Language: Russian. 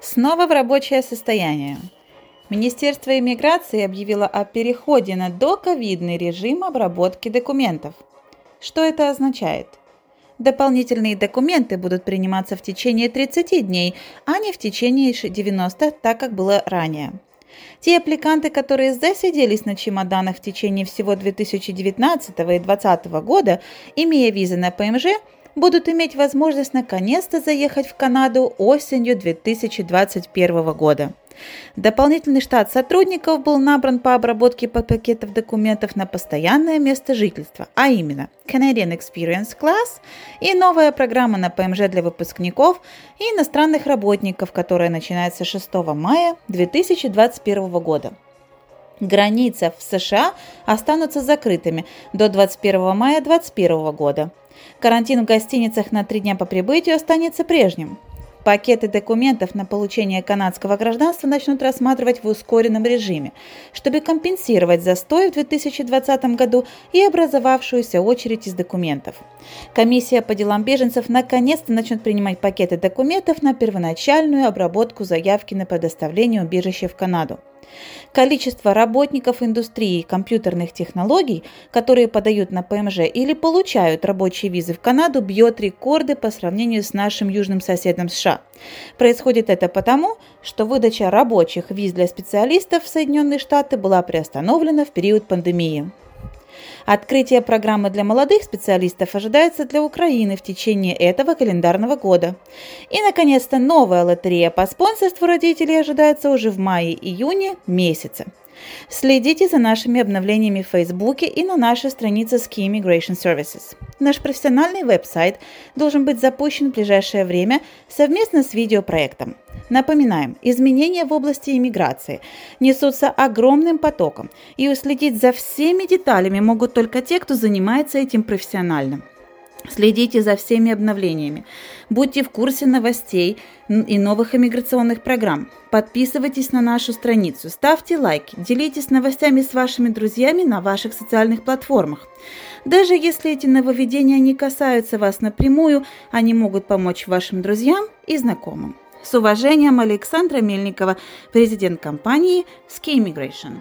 Снова в рабочее состояние. Министерство иммиграции объявило о переходе на доковидный режим обработки документов. Что это означает? Дополнительные документы будут приниматься в течение 30 дней, а не в течение 90, так как было ранее. Те аппликанты, которые засиделись на чемоданах в течение всего 2019 и 2020 года, имея визы на ПМЖ, будут иметь возможность наконец-то заехать в Канаду осенью 2021 года. Дополнительный штат сотрудников был набран по обработке пакетов документов на постоянное место жительства, а именно Canadian Experience Class и новая программа на ПМЖ для выпускников и иностранных работников, которая начинается 6 мая 2021 года. Границы в США останутся закрытыми до 21 мая 2021 года. Карантин в гостиницах на три дня по прибытию останется прежним. Пакеты документов на получение канадского гражданства начнут рассматривать в ускоренном режиме, чтобы компенсировать застой в 2020 году и образовавшуюся очередь из документов. Комиссия по делам беженцев наконец-то начнет принимать пакеты документов на первоначальную обработку заявки на предоставление убежища в Канаду. Количество работников индустрии компьютерных технологий, которые подают на ПМЖ или получают рабочие визы в Канаду, бьет рекорды по сравнению с нашим южным соседом США. Происходит это потому, что выдача рабочих виз для специалистов в Соединенные Штаты была приостановлена в период пандемии. Открытие программы для молодых специалистов ожидается для Украины в течение этого календарного года. И, наконец-то, новая лотерея по спонсорству родителей ожидается уже в мае-июне месяце. Следите за нашими обновлениями в Фейсбуке и на нашей странице Ski Immigration Services. Наш профессиональный веб-сайт должен быть запущен в ближайшее время совместно с видеопроектом. Напоминаем, изменения в области иммиграции несутся огромным потоком, и уследить за всеми деталями могут только те, кто занимается этим профессионально. Следите за всеми обновлениями. Будьте в курсе новостей и новых иммиграционных программ. Подписывайтесь на нашу страницу, ставьте лайки, делитесь новостями с вашими друзьями на ваших социальных платформах. Даже если эти нововведения не касаются вас напрямую, они могут помочь вашим друзьям и знакомым. С уважением, Александра Мельникова, президент компании Ski Immigration.